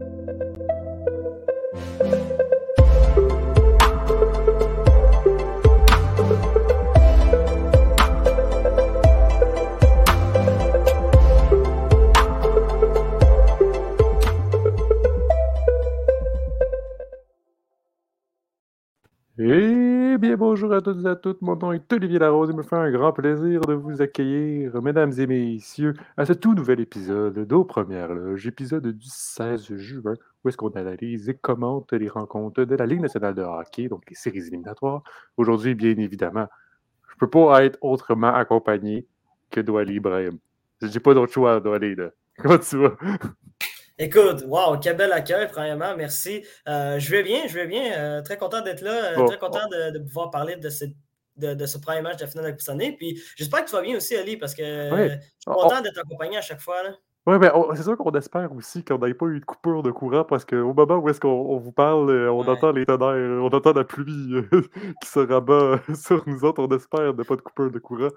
Thank you. Bonjour à toutes et à toutes. Mon nom est Olivier Larose. Il me fait un grand plaisir de vous accueillir, mesdames et messieurs, à ce tout nouvel épisode d'Aux Premières Loges, épisode du 16 juin, où est-ce qu'on analyse et commente les rencontres de la Ligue nationale de hockey, donc les séries éliminatoires. Aujourd'hui, bien évidemment, je ne peux pas être autrement accompagné que Douali Ibrahim. J'ai pas d'autre choix, Douali. Là. Comment tu vas? Écoute, wow, quel bel accueil, premièrement, merci. Euh, je vais bien, je vais bien. Euh, très content d'être là, euh, très content de, pouvoir parler de, de, ce premier match de la finale de la Coupe. Puis j'espère que tu vas bien aussi, Ali, parce que je suis content d'être accompagné à chaque fois. Oui, mais c'est sûr qu'on espère aussi qu'on n'ait pas eu de coupure de courant parce qu'au moment où est-ce qu'on vous parle, on entend les tonnerres, on entend la pluie qui se rabat sur nous autres. On espère ne pas de coupure de courant.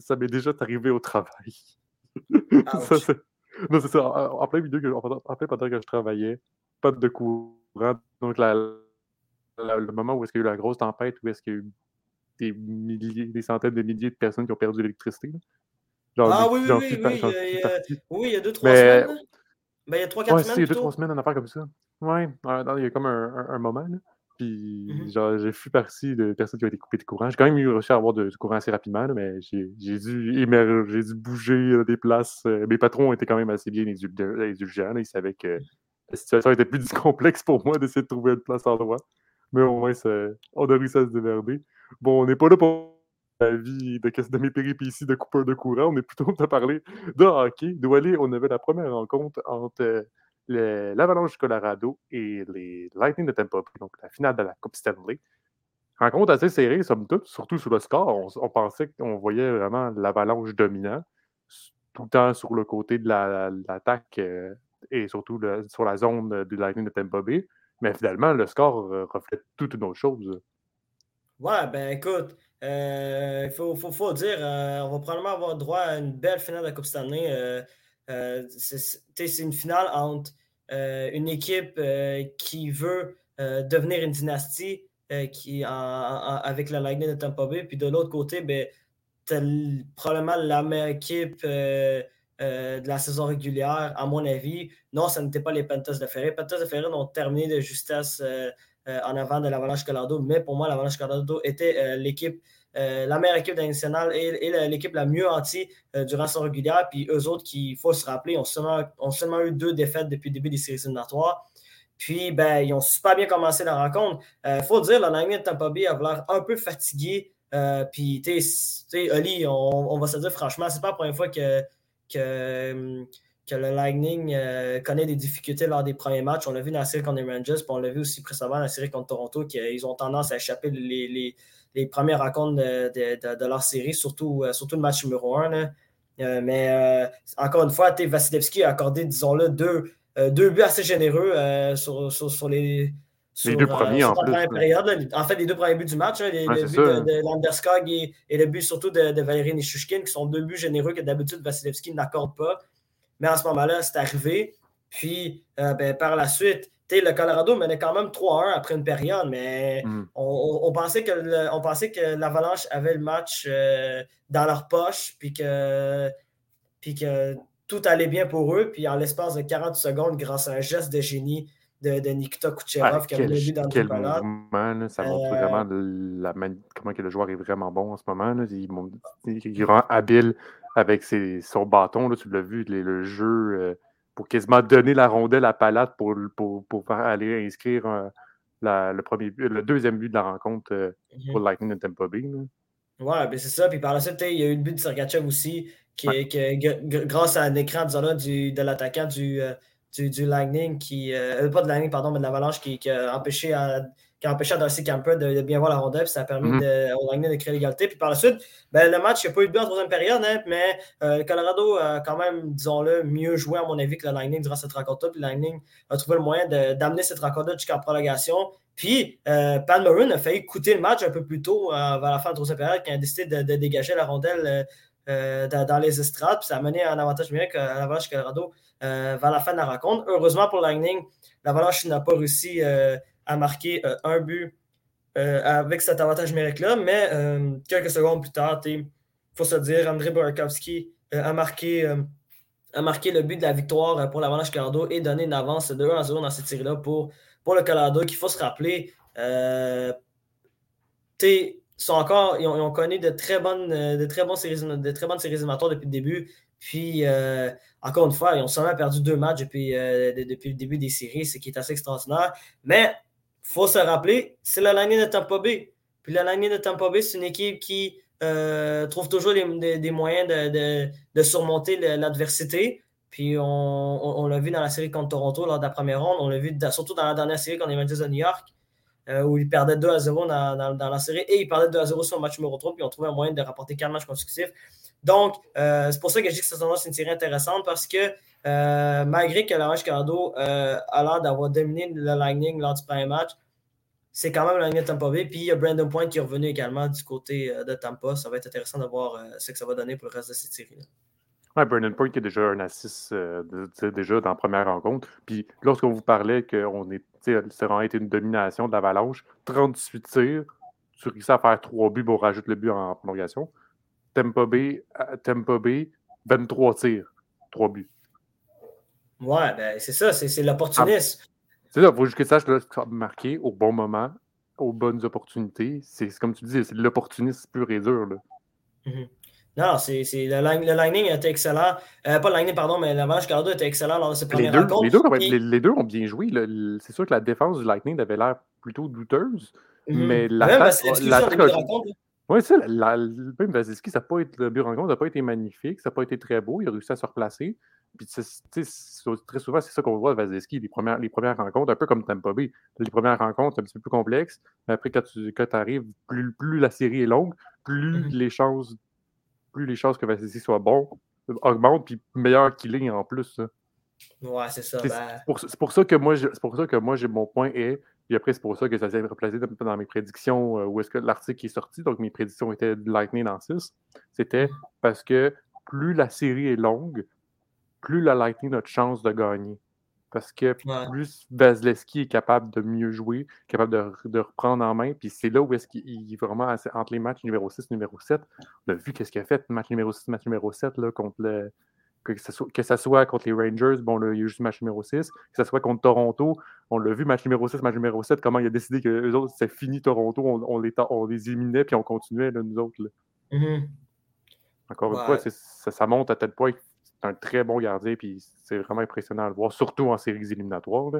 ça m'est déjà arrivé au travail. ça, non, c'est ça. En, plein milieu, en, plein pendant que je travaillais, pas de courant. Donc, le moment où est-ce qu'il y a eu la grosse tempête, où est-ce qu'il y a eu des milliers, des centaines de milliers de personnes qui ont perdu l'électricité. ah oui, oui, oui, oui, il y a, oui, il y a deux, trois semaines. Mais ben, il y a trois, quatre semaines. il y a deux, trois semaines, une affaire comme ça. Oui, il y a comme un, un moment. Là. Puis, mmh j'ai fait partie de personnes qui ont été coupées de courant. J'ai quand même eu réussi à avoir du courant assez rapidement, mais j'ai dû émerger, j'ai dû bouger des places. mes patrons étaient quand même assez bien indulgents. Ils savaient que la situation était plus complexe pour moi d'essayer de trouver une place en droit. Mais au moins, on a réussi à se démerder. Bon, on n'est pas là pour la vie de, de mes péripéties de coupeur de courant. On est plutôt à parler de hockey. D'où aller, on avait la première rencontre entre l'Avalanche Colorado et les Lightning de Tampa Bay, donc la finale de la Coupe Stanley. Rencontre assez serrée, somme toute, surtout sur le score. On, pensait qu'on voyait vraiment l'Avalanche dominant, tout le temps sur le côté de l'attaque euh, et surtout sur la zone du Lightning de Tampa Bay. Mais finalement, le score euh, reflète toute une autre chose. Ouais, ben écoute, euh, il faut, faut, faut, dire, on va probablement avoir droit à une belle finale de la Coupe Stanley. C'est une finale entre euh, une équipe euh, qui veut euh, devenir une dynastie qui, avec la Lightning de Tampa Bay. Puis de l'autre côté, ben, probablement la meilleure équipe de la saison régulière, à mon avis. Non, ce n'était pas les Panthers de Ferry. Les Panthers de Ferry ont terminé de justesse en avant de l'Avalanche Colorado, mais pour moi, l'Avalanche Colorado était l'équipe euh, la meilleure équipe nationale et, l'équipe la mieux anti euh, durant son régulière. Puis eux autres, qui, il faut se rappeler, ont seulement, ont seulement eu deux défaites depuis le début des séries éliminatoires. Puis, ben, ils ont super bien commencé la rencontre. Il euh, faut dire, Lightning de Tampa Bay a l'air un peu fatigué. puis, tu sais, Oli, on, va se dire franchement, c'est pas la première fois que, que, que le Lightning connaît des difficultés lors des premiers matchs. On l'a vu dans la série contre les Rangers, puis on l'a vu aussi précédemment dans la série contre Toronto, qu'ils ont tendance à échapper les premières rencontres de, leur série, surtout, euh, surtout le match numéro 1. Euh, mais euh, encore une fois, Vasilevski a accordé, disons-le, deux, deux buts assez généreux sur, les. les deux premiers en plus. Période, en fait, les deux premiers buts du match, les, le but de, Landerskog et, le but surtout de, de Valérie Nishushkin, qui sont deux buts généreux que d'habitude Vasilevski n'accorde pas. Mais en ce moment-là, c'est arrivé. Puis, ben, par la suite, le Colorado menait quand même 3-1 après une période, mais hmm. on, pensait que pensait que l'Avalanche avait le match euh, dans leur poche, puis que, puis que tout allait bien pour eux. Puis en l'espace de 40 secondes, grâce à un geste de génie de, de Nikita Kucherov qui a vu dans le moment, Ça montre euh, vraiment la comment que le joueur est vraiment bon en ce moment. Il, il, rend habile avec ses, son bâton. Là, tu l'as vu, le jeu. Euh, pour quasiment donner la rondelle à Palate pour, pour, pour aller inscrire le, premier, le deuxième but de la rencontre euh, pour mhm. Lightning de Tampa Bay. Ouais, ben c'est ça. Puis par la suite, il y a eu le but de Sergachev aussi, qui, grâce à un écran du, de l'attaquant du, euh, du, du, Lightning, qui, euh, pas de Lightning, pardon, mais de l'Avalanche, qui, qui, a empêché à qui a empêché Darcy Camper de, bien voir la rondelle, puis ça a permis mm -hmm. au Lightning de créer l'égalité. Puis par la suite, ben, le match, il n'y a pas eu de but en troisième période, hein, mais euh, le Colorado a quand même, disons-le, mieux joué, à mon avis, que le Lightning durant cette rencontre-là. Puis le Lightning a trouvé le moyen d'amener cette rencontre-là jusqu'à prolongation. Puis, euh, Pan a failli coûter le match un peu plus tôt, euh, vers la fin de la troisième période, il a décidé de, dégager la rondelle dans, les estrades. Puis ça a mené un avantage numérique à l'Avalanche Colorado vers la fin de la rencontre. Heureusement pour Lightning, l'Avalanche n'a pas réussi à marquer un but avec cet avantage numérique-là. Mais quelques secondes plus tard, il faut se dire, André Burakovsky a marqué a marqué le but de la victoire pour l'Avalanche Colorado et donné une avance de 1 à 0 dans cette série-là pour, pour le Colorado, qu'il faut se rappeler. Euh, sont encore, ils ont, connu de très bonnes, de très bonnes séries, de très bonnes séries depuis le début. Puis, euh, encore une fois, ils ont seulement perdu deux matchs depuis, euh, depuis le début des séries, ce qui est assez extraordinaire. Mais faut se rappeler, c'est la lignée de Tampa Bay. Puis la lignée de Tampa Bay, c'est une équipe qui euh, trouve toujours des, moyens de, surmonter l'adversité. Puis on, l'a vu dans la série contre Toronto lors de la première ronde. On l'a vu surtout dans la dernière série contre les Rangers de New York, euh, où ils perdaient 2 à 0 dans, la série et ils perdaient 2 à 0 sur le match numéro 3. Puis ils ont trouvé un moyen de rapporter 4 matchs consécutifs. Donc, euh, c'est pour ça que je dis que cette c'est une série intéressante parce que malgré que l'Orange Cardo a l'air d'avoir dominé le Lightning lors du premier match, c'est quand même la ligne de Tampa Bay. Puis il y a Brandon Point qui est revenu également du côté euh, de Tampa. Ça va être intéressant de voir euh, ce que ça va donner pour le reste de cette série-là. Oui, Brandon Point qui est déjà un assist euh, déjà dans la première rencontre. Puis lorsqu'on vous parlait qu'on est, été une domination de l'Avalanche, 38 tirs, tu réussis à faire 3 buts pour rajouter le but en prolongation. Tampa Bay, Tampa Bay 23 tirs, 3 buts. Ouais, ben c'est ça, c'est l'opportunisme. C'est ça, il faut juste que ça soit marqué au bon moment, aux bonnes opportunités. C'est comme tu dis, c'est de l'opportunisme pur et dur. Là. Mm-hmm. Non, c'est, le, le lining était excellent. Euh, pas le lining, pardon, mais l'avance Cardo était excellent lors de cette première rencontre. Les deux, les, deux, ont bien joué. C'est sûr que la défense du Lightning avait l'air plutôt douteuse. Mm-hmm. Mais. La, oui, ça, la, même Vasilski, ça n'a pas été, le but rencontre n'a pas été magnifique, ça n'a pas été très beau, il a réussi à se replacer. Puis, très souvent, c'est ça qu'on voit à Vasilski, les premières, les premières rencontres, un peu comme Tampa Bay. Les premières rencontres, c'est un petit peu plus complexe, mais après, quand tu quand arrives, plus, plus la série est longue, plus mm-hmm. les chances plus les chances que Vasilski soit bon augmentent, puis meilleur qu'il est en plus. Ouais, c'est ça. C'est ben pour, pour, ça que moi, c'est pour ça que moi, j'ai mon point est puis après, c'est pour ça que ça s'est replacé dans mes prédictions euh, où est-ce que l'article est sorti. Donc, mes prédictions étaient de Lightning dans 6. C'était parce que plus la série est longue, plus la Lightning a de chance de gagner. Parce que plus Vasilevski est capable de mieux jouer, capable de, reprendre en main, puis c'est là où est-ce qu'il est vraiment entre les matchs numéro 6 et numéro 7. On a vu qu'est-ce qu'il a fait, match numéro 6, match numéro 7, là, contre le, que ce, soit, que soit contre les Rangers, bon, là, il y a juste match numéro 6, que ce soit contre Toronto, on l'a vu, match numéro 6, match numéro 7, comment il a décidé que les autres, c'est fini Toronto, on, les, on les éliminait, puis on continuait, là, nous autres. Mm-hmm. Encore une fois, ça, ça, monte à tel point c'est un très bon gardien, puis c'est vraiment impressionnant à le voir, surtout en séries éliminatoires.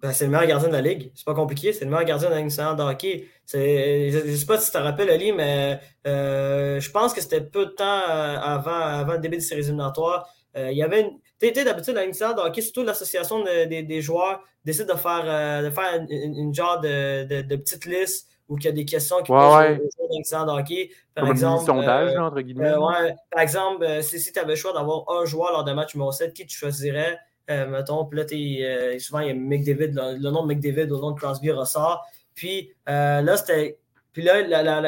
Ben, c'est le meilleur gardien de la ligue. C'est pas compliqué. C'est le meilleur gardien de la ligue hockey. Je ne sais pas si tu te rappelles, Ali, mais euh, je pense que c'était peu de temps euh, avant, avant le début des séries éliminatoires. Euh, il y avait une. Tu d'habitude, la ligue de hockey, surtout l'association des joueurs décide de faire, de faire une, genre de, de, petite liste où il y a des questions qui ouais, posent ouais. de hockey. Par exemple, sondage, entre guillemets. ouais, par exemple, si, si tu avais le choix d'avoir un joueur lors d'un match numéro 7, qui tu choisirais? Euh, mettons, puis là, euh, souvent, il y a McDavid, le, le, nom de McDavid au nom de Crosby ressort. Puis euh, là, c'était. Puis là,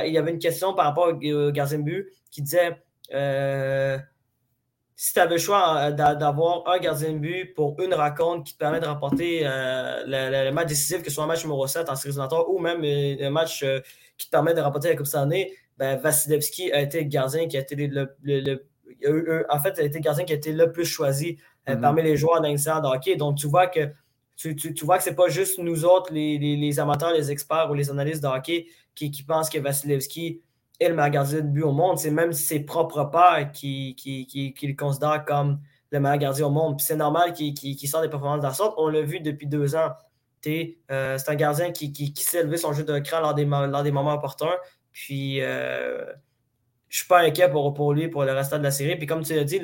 il y avait une question par rapport au, gardien de but qui disait si tu avais le choix d'avoir un gardien de but pour une rencontre qui te permet de remporter le, match décisif, que ce soit un match numéro 7 en série ou même un match qui te permet de remporter la Coupe année, ben, Vasilevski a été le gardien qui a été le, en fait, a été le gardien qui a été le plus choisi euh, mm-hmm. parmi les joueurs d'incident de hockey. Donc, tu vois que tu, tu, vois que c'est pas juste nous autres, les, les, amateurs, les experts ou les analystes de hockey qui, qui pensent que Vasilevski est le meilleur gardien de but au monde. C'est même ses propres pères qui, qui, qui, le considèrent comme le meilleur gardien au monde. C'est normal qu'il sort des performances de la sorte. On l'a vu depuis deux ans. Euh, c'est un gardien qui, qui, sait élever son jeu de cran lors des, lors des moments opportuns. Puis euh, je suis pas inquiet pour, pour lui pour le restant de la série. Puis comme tu l'as dit,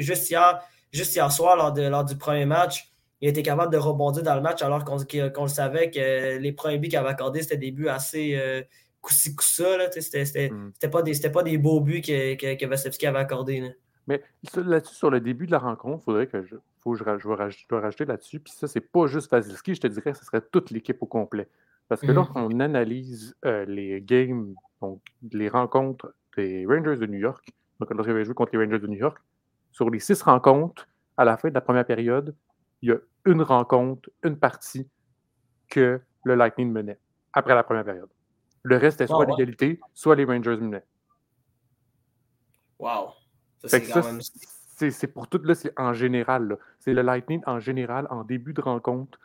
juste hier, juste hier soir, lors, de, lors du premier match, il était capable de rebondir dans le match alors qu'on le savait que les premiers buts qu'il avait accordés, c'était des buts assez euh, coussi coussa. C'était mm. pas, des, pas des beaux buts que, que, que Vasilevski avait accordés. Mais là-dessus, sur le début de la rencontre, il faudrait que je, faut je, je, rajouter là-dessus. Puis ça, c'est pas juste Vasilevski, je te dirais que ce serait toute l'équipe au complet. Parce que mm. lorsqu'on analyse euh, les games, donc les rencontres des Rangers de New York, donc lorsqu'il avait joué contre les Rangers de New York, sur les six rencontres, à la fin de la première période, il y a une rencontre, une partie que le Lightning menait après la première période. Le reste était soit l'égalité, soit les Rangers menaient. Wow. C'est pour tout, là, c'est en général. C'est le Lightning en général, en début de rencontre.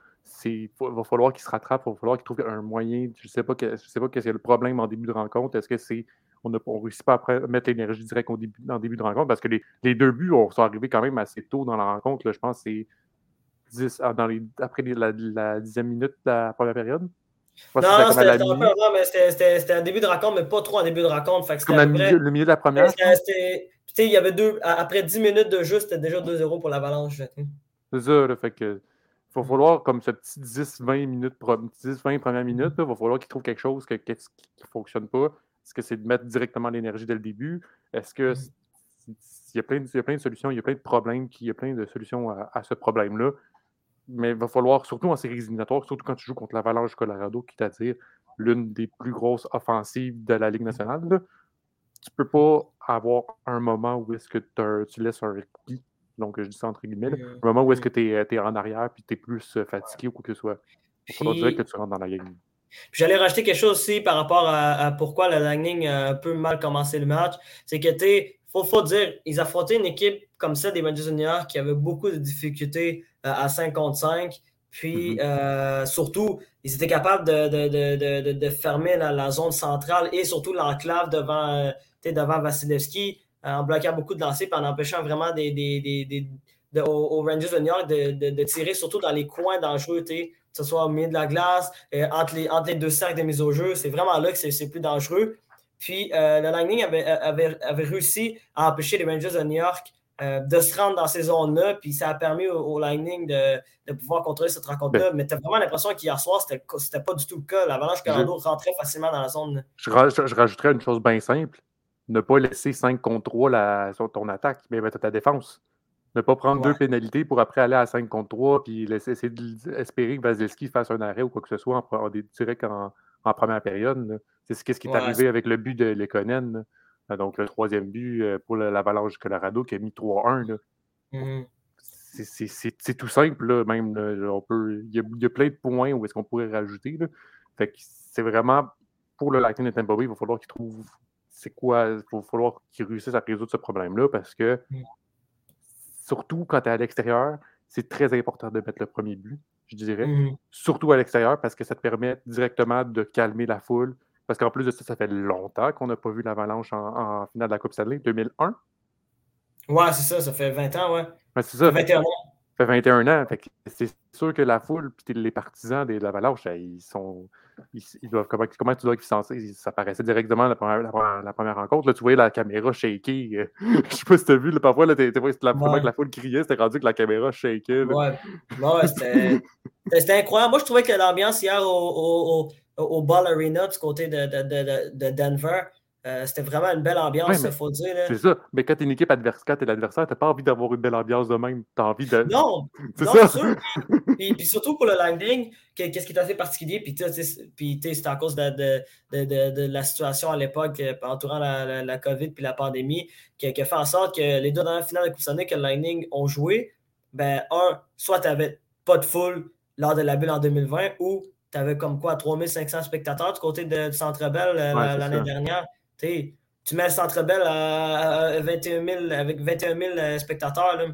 Il va falloir qu'il se rattrape, il va falloir qu'il trouve un moyen. Je ne sais pas qu'est-ce que c'est le problème en début de rencontre. Est-ce que c'est on ne réussit pas à mettre l'énergie directe au début, en début de rencontre parce que les, deux buts sont arrivés quand même assez tôt dans la rencontre. je pense que c'est 10, ah, dans les, après la, dixième minute de la première période. Non, c'était un peu avant, mais c'était un début de rencontre, mais pas trop un début de rencontre. Fait le, milieu, le milieu de la première? Il y avait deux. Après 10 minutes de jeu, c'était déjà 2-0 pour l'Avalanche. C'est ça, là, fait que. Il va falloir, comme ce petit 10-20 minutes, 10-20 premières minutes, il va falloir qu'il trouve quelque chose qui ne fonctionne pas. Est-ce que c'est de mettre directement l'énergie dès le début? Est-ce que mm. il y, a plein de, il y a plein de solutions, il y a plein de problèmes, il y a plein de solutions à, ce problème-là. Mais il va falloir, surtout en séries éliminatoires, surtout quand tu joues contre l'Avalanche Colorado, qui dire l'une des plus grosses offensives de la Ligue nationale, tu peux pas avoir un moment où est-ce que tu laisses un répit, donc je dis ça entre guillemets, un moment où est-ce que tu es, en arrière puis tu es plus euh, fatigué ou quoi que ce soit. Il faudra que tu rentres dans la game. J'allais rajouter quelque chose aussi par rapport à, pourquoi le Lightning a un peu mal commencé le match. C'est que, tu faut, faut dire, ils affrontaient une équipe comme ça des Rangers de New York qui avait beaucoup de difficultés euh, à 5 contre 5. Puis, mm-hmm. euh, surtout, ils étaient capables de, fermer la, zone centrale et surtout l'enclave devant devant Vasilevski euh, en bloquant beaucoup de lancers et en empêchant vraiment des, des, aux, Rangers de New York de, tirer surtout dans les coins dangereux, que ce soit au milieu de la glace, euh, entre, les, entre les deux cercles de mise au jeu. C'est vraiment là que c'est plus dangereux. Puis euh, le Lightning avait, avait, réussi à empêcher les Rangers de New York de se rendre dans ces zones-là, puis ça a permis au, Lightning de, pouvoir contrôler cette rencontre-là. Mais tu as vraiment l'impression qu'hier soir, c'était pas du tout le cas. L'Avalanche Colorado rentrait facilement dans la zone. Je, je rajouterais une chose bien simple ne pas laisser 5 contre 3 la, sur ton attaque, mais mettre ta défense. Ne pas prendre deux pénalités pour après aller à 5 contre 3 puis laisser, essayer d'espérer que Vasilevski fasse un arrêt ou quoi que ce soit en, en direct en, première période. C'est ce qui est arrivé avec le but de Lekonen. Donc le troisième but euh, pour l'Avalanche du Colorado qui a mis 3-1. Mm-hmm. C'est tout simple, même. on peut, il, y a, plein de points où est-ce qu'on pourrait rajouter. c'est vraiment pour le Lightning de Tampa Bay, il va falloir qu'il trouve c'est quoi, il va falloir qu'ils réussissent à résoudre ce problème-là parce que, mm. surtout quand tu es à l'extérieur, c'est très important de mettre le premier but, je dirais. Mm-hmm. Surtout à l'extérieur parce que ça te permet directement de calmer la foule. Parce qu'en plus de ça, ça fait longtemps qu'on n'a pas vu l'Avalanche en, finale de la Coupe Stanley, 2001. Ouais, c'est ça, ça fait 20 ans, ouais. c'est ça. 21 ans. Ça fait 21 ans. c'est sûr que la foule et les partisans de l'Avalanche, ils sont ils, doivent, comment, comment tu dois être censé? Ça paraissait directement la première, la, première rencontre. Là, tu voyais la caméra shaker. Euh, je sais pas si tu as vu, là, parfois, là, t'es, la, ouais. que la foule criait, c'était rendu que la caméra shakait. Ouais, ouais c'était, c'était incroyable. Moi, je trouvais que l'ambiance hier au, au, au, Ball Arena du côté de, de, de, de Denver, euh, c'était vraiment une belle ambiance, il faut dire. C'est ça. Mais quand tu es une équipe adverse, quand tu es l'adversaire, tu n'as pas envie d'avoir une belle ambiance de même. Tu as envie de. Non! c'est ça. Sûr. puis, puis, surtout pour le landing, qu'est-ce qui est assez particulier, puis, puis c'est à cause de, de, de, de, la situation à l'époque euh, entourant la, la, COVID puis la pandémie, qui, a fait en sorte que les deux dernières finales de Coupe Stanley que le Lightning ont joué, ben, un, soit tu n'avais pas de foule lors de la bulle en 2020, ou tu avais comme quoi 3500 spectateurs du côté de, du Centre Bell euh, l'année dernière tu mets le Centre Bell à, 21 000, avec 21 000 euh, spectateurs. Là.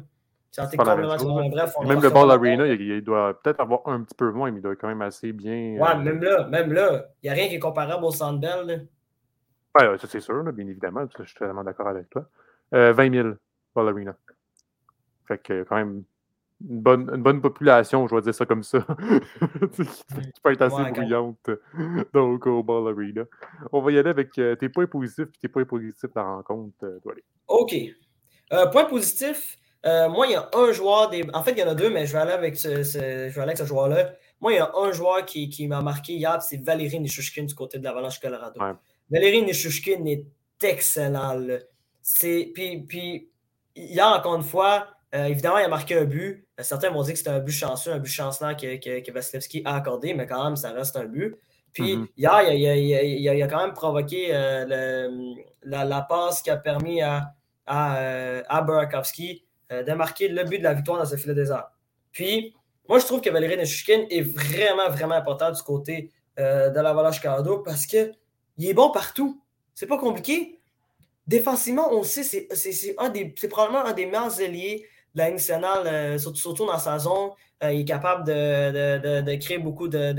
Complètement bref. même le Ball Arena, il, doit peut-être avoir un petit peu moins, mais il doit être quand même assez bien. Ouais, euh, même là, même là, il n'y a rien qui est comparable au Centre Bell. Ouais, ça c'est sûr, bien évidemment, je suis totalement d'accord avec toi. 20 euh, 000 Ball Arena. Fait que quand même une bonne, une bonne population, je vais dire ça comme ça, qui peut être assez bruyante donc au Ball Arena. On va y aller avec euh, tes points positifs et tes points positifs de la rencontre, euh, OK. Euh, point positif, moi, il y a un joueur, des... en fait, il y en a deux, mais je vais aller avec ce, je vais aller avec ce joueur-là. Moi, il y a un joueur qui, qui m'a marqué hier, c'est Valérie Nishushkin du côté de l'Avalanche Colorado. Valérie Nishushkin est excellent. C'est... Puis, puis, hier, encore une fois, évidemment, il a marqué un but. Euh, certains m'ont dit que c'était un but chanceux, un but chancelant que, que, Vasilevski a accordé, mais quand même, ça reste un but. Puis mm-hmm. hier, il a, il, a, il, a, quand même provoqué euh, la, la, passe qui a permis à, à, à Burakovsky de marquer le but de la victoire dans ce filet désert. Puis, moi, je trouve que Valérie Neshushkin est vraiment, vraiment important du côté de l'Avalanche Colorado parce qu'il est bon partout. C'est pas compliqué. Défensivement, on le sait, c'est probablement un des meilleurs alliés la nationale, surtout, dans sa zone. il est capable de, créer beaucoup de,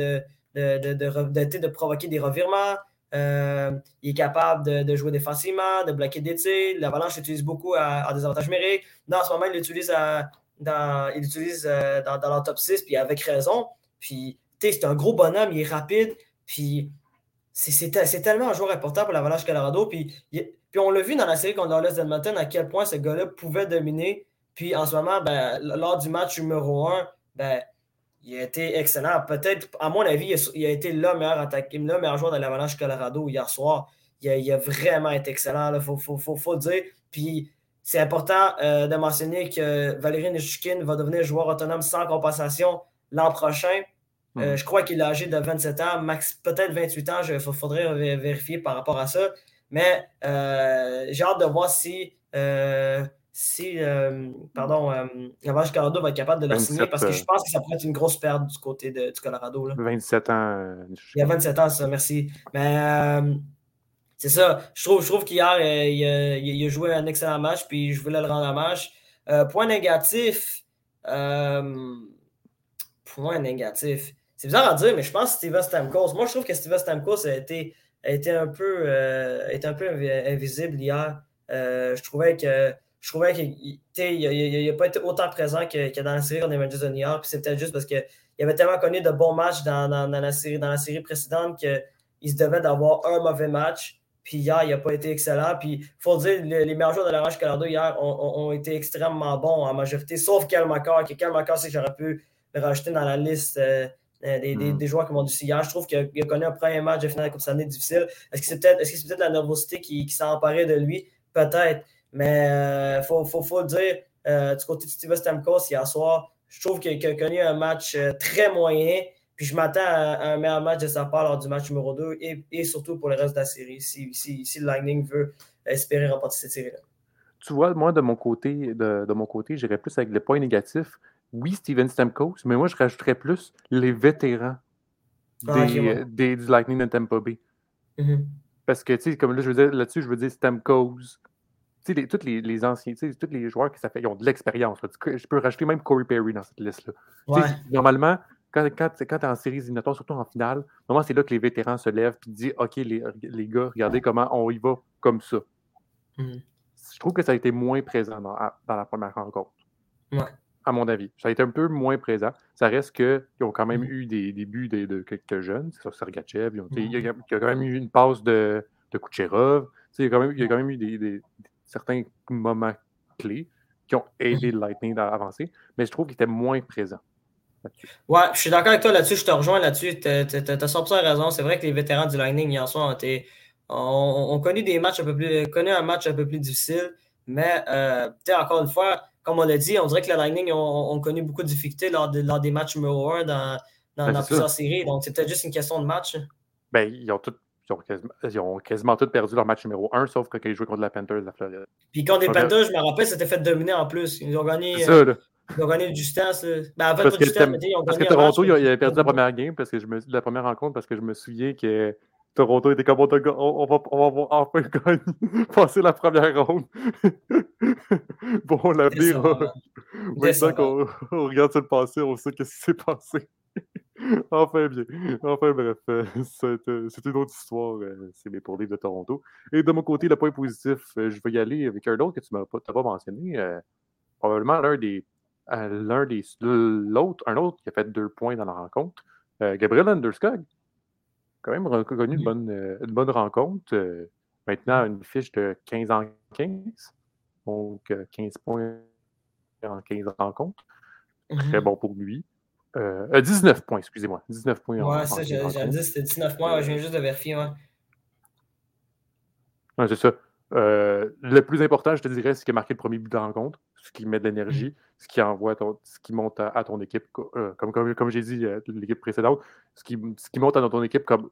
de, provoquer des revirements. Euh, il est capable de, jouer défensivement, de bloquer des tirs. L'Avalanche l'utilise beaucoup à, des avantages numériques. Dans ce moment, il l'utilise dans, il euh, dans, dans, leur top 6, puis avec raison. Puis, c'est un gros bonhomme, il est rapide. Puis, c'est tellement un joueur important pour l'Avalanche Colorado. Puis, puis on l'a vu dans la série contre l'Est d'Edmonton à quel point ce gars-là pouvait dominer. Puis, en ce moment, ben, lors du match numéro 1, ben, il a été excellent. Peut-être, à mon avis, il a, été le meilleur attaquant, le meilleur joueur de l'Avalanche Colorado hier soir. Il a, vraiment été excellent, il faut, faut, le dire. Puis c'est important euh, de mentionner que Valérie Nishukin va devenir joueur autonome sans compensation l'an prochain. Euh, mhm. je crois qu'il est âgé de 27 ans, max peut-être 28 ans, il faudrait vérifier par rapport à ça. Mais euh, j'ai hâte de voir si si euh, pardon, euh, Vache Colorado va être capable de le signer parce que je euh, pense que ça pourrait être une grosse perte du côté de, du Colorado. Là. 27 ans. Il y a 27 ans, ça, merci. Mais c'est ça. Je trouve, je trouve qu'hier, il, il, a joué un excellent match, puis je voulais le rendre hommage. point négatif. point négatif. C'est bizarre à dire, mais je pense que Steven Stamkos. Moi, je trouve que Steven Stamkos a été, a été, un, peu, a été un peu invisible hier. je trouvais que je trouvais qu'il n'a pas été autant présent que, dans la série on Rangers de New York. C'est peut-être juste parce qu'il avait tellement connu de bons matchs dans, la, série, dans la série précédente qu'il se devait d'avoir un mauvais match. Puis hier, il n'a pas été excellent. Puis il faut dire, les, les meilleurs joueurs de la Range Colorado hier ont, été extrêmement bons en majorité, sauf Kel McCarr, que Kel McCarr, c'est que j'aurais pu le rajouter dans la liste euh, euh, mm. des, joueurs qui m'ont dit hier. Je trouve qu'il a, connu un premier match de finale de Coupe Stanley difficile. Est-ce que c'est peut-être est peut la nervosité qui, qui s'est emparée de lui? Peut-être. Mais il euh, faut, faut, le dire, euh, du côté de Steve Stamkos, hier soir, je trouve qu'il a connu un match euh, très moyen. Puis je m'attends à, un meilleur match de sa part lors du match numéro 2 et, surtout pour le reste de la série, si, si, le Lightning veut espérer remporter cette série-là. Tu vois, moi, de mon côté, de, de mon côté, j'irais plus avec les points négatifs. Oui, Steven Stamkos, mais moi, je rajouterais plus les vétérans ah, des, du Lightning de Tampa Bay. Mm-hmm. Parce que, tu sais, comme là, je veux dire, là-dessus, je veux dire Stamkos, les, tous les, anciens, tous les joueurs qui ça fait, ils ont de l'expérience. Je peux rajouter même Corey Perry dans cette liste-là. Normalement, quand, quand, tu es en série éliminatoire, surtout en finale, normalement, c'est là que les vétérans se lèvent et disent OK, les, les, gars, regardez comment on y va comme ça. Mmh. Je trouve que ça a été moins présent dans, dans la première rencontre. À mon avis. Ça a été un peu moins présent. Ça reste qu'ils ont quand même mmh. eu des débuts de, de, quelques jeunes. C'est ça, Sergachev. il, y a, quand même eu une passe de, de Kucherov. Il y, a quand même, il y a quand même eu des, certains moments clés qui ont aidé le Lightning à avancer, mais je trouve qu'il était moins présent. Ouais, je suis d'accord avec toi là-dessus, je te rejoins là-dessus. Tu as, 100% raison. C'est vrai que les vétérans du Lightning hier soir ont, été, ont, connu des matchs un peu plus connu un match un peu plus difficile. Mais euh, encore une fois, comme on l'a dit, on dirait que le Lightning ont, connu beaucoup de difficultés lors, des matchs numéro 1 dans, dans, ben, plusieurs séries. Donc c'est peut-être juste une question de match. Ben, ils ont tout ils ont, quasiment, tous perdu leur match numéro 1, sauf quand ils jouaient contre la Panthers de la Floride. Puis contre les Panthers, je me rappelle, c'était fait dominer en plus. Ils ont gagné. Ça, euh, ils ont gagné du. Ben, en fait, parce, que, ils ont parce que Toronto, il avait perdu la première game, parce que je me, la première rencontre, parce que je me souviens que Toronto était comme on, on, va, on va enfin gagner, passer la première ronde. bon, l'avenir, maintenant qu'on on regarde ça le passé, on sait ce qui s'est passé. enfin bien. Enfin bref, euh, c'est une autre histoire, euh, c'est les pour de Toronto. Et de mon côté, le point positif, euh, je vais y aller avec un autre que tu n'as pas, pas, mentionné. probablement l'un des. l'un des. L'autre, un autre qui a fait deux points dans la rencontre. Gabriel Underskog. Quand même reconnu une bonne, une bonne rencontre. maintenant, une fiche de 15 en 15. Donc, 15 points en 15 rencontres. Très bon pour lui. 19 euh, points, excusez-moi. 19 points. Ouais, ça, j'ai dit c'était 19 points. je viens juste de vérifier. Ouais. c'est ça. Euh, le plus important, je te dirais, c'est qu'il a marqué le premier but de rencontre, ce qui met de l'énergie, mm. ce qui envoie ce qui monte à, ton équipe, euh, comme, comme, comme j'ai dit l'équipe précédente, ce qui, ce qui monte à ton équipe comme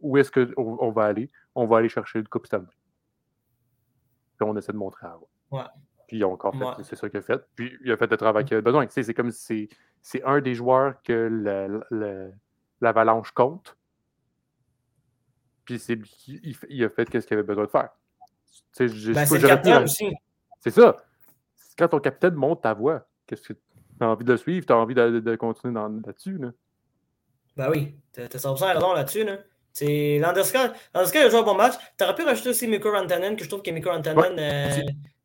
où est-ce qu'on on va aller? On va aller chercher le Coupe Stanley. on essaie de montrer à Ouais. Puis ils ont encore fait, Ouais. c'est ça qu'il a fait. Puis il a fait le travail qu'il avait besoin. Tu sais, c'est comme si c'est- un des joueurs que l'Avalanche compte. Puis c'est lui qui- il, il a fait ce qu'il avait besoin de faire. Ben, c'est le capitaine aussi. C'est ça. Quand ton capitaine monte ta voix, qu'est-ce que tu as envie de le suivre, tu as envie de, de- de continuer là-dessus. Là? Ben oui, t'as t'as 100% raison là-dessus. Là. C'est Landeskog. Landeskog a joué un bon match. T'aurais pu rajouter aussi Mikko Rantanen, que je trouve que Mikko Rantanen euh,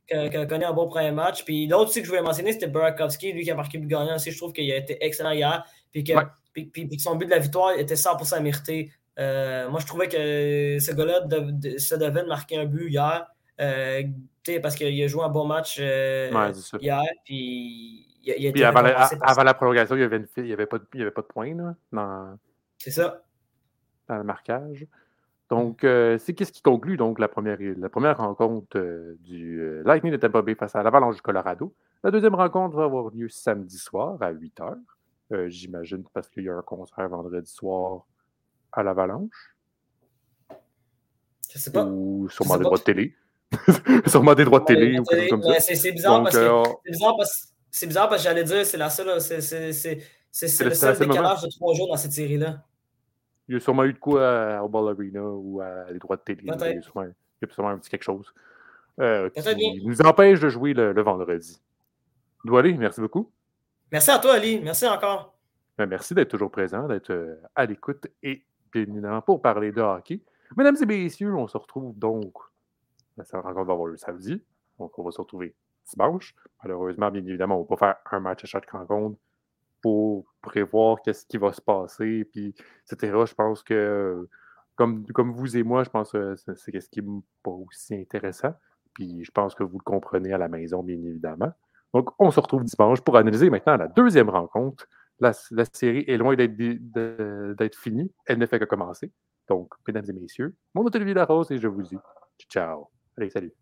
que- que connaît un bon premier match. Puis l'autre aussi que je voulais mentionner, c'était Burakovsky, lui qui a marqué le but gagnant aussi. Je trouve qu'il a été excellent hier. Puis que, Ouais. puis, puis- puis que son but de la victoire était 100% mérité. Euh, moi, je trouvais que ce gars-là de- de- se devait de marquer un but hier. euh, tu sais, parce qu'il a joué un bon match euh, Ouais, hier. Puis il a, il a été Puis avant la, avant prolongation, il n'y avait, pas de- il y avait pas de points là, dans, C'est ça. dans le marquage. Donc, euh, c'est qu'est-ce qui conclut donc la première, la première rencontre euh, du euh, Lightning de Tampa Bay face à l'Avalanche du Colorado. La deuxième rencontre va avoir lieu samedi soir à 8 h. J'imagine parce qu'il y a un concert vendredi soir à l'Avalanche. Je sais pas. Ou sûrement des droits de télé. sûrement des droits de télé ou quelque chose comme ça. C'est bizarre, parce que, j'allais dire c'est la seule c'est le seul- décalage de trois jours dans cette série-là. Il y a sûrement eu de quoi à- au Ball Arena ou à les droits de télé. Il y a sûrement, il y a sûrement un petit quelque chose euh, qui nous empêche de jouer le, le vendredi. Doualé, merci beaucoup. Merci à toi, Ali. Merci encore. Ben, merci d'être toujours présent, d'être euh, à l'écoute et bien évidemment pour parler de hockey. Mesdames et messieurs, on se retrouve donc. La rencontre va avoir lieu samedi. Donc, on va se retrouver dimanche. Malheureusement, bien évidemment, on ne va pas faire un match à chaque rencontre pour prévoir qu'est-ce qui va se passer, puis etc. Je pense que, comme, comme vous et moi, je pense que c'est ce qui n'est pas aussi intéressant. Puis je pense que vous le comprenez à la maison, bien évidemment. Donc, on se retrouve dimanche pour analyser maintenant la deuxième rencontre. La, la série est loin d'être finie. Elle ne fait que commencer. Donc, mesdames et messieurs, mon nom est Olivier Larose et je vous dis ciao. Allez, salut.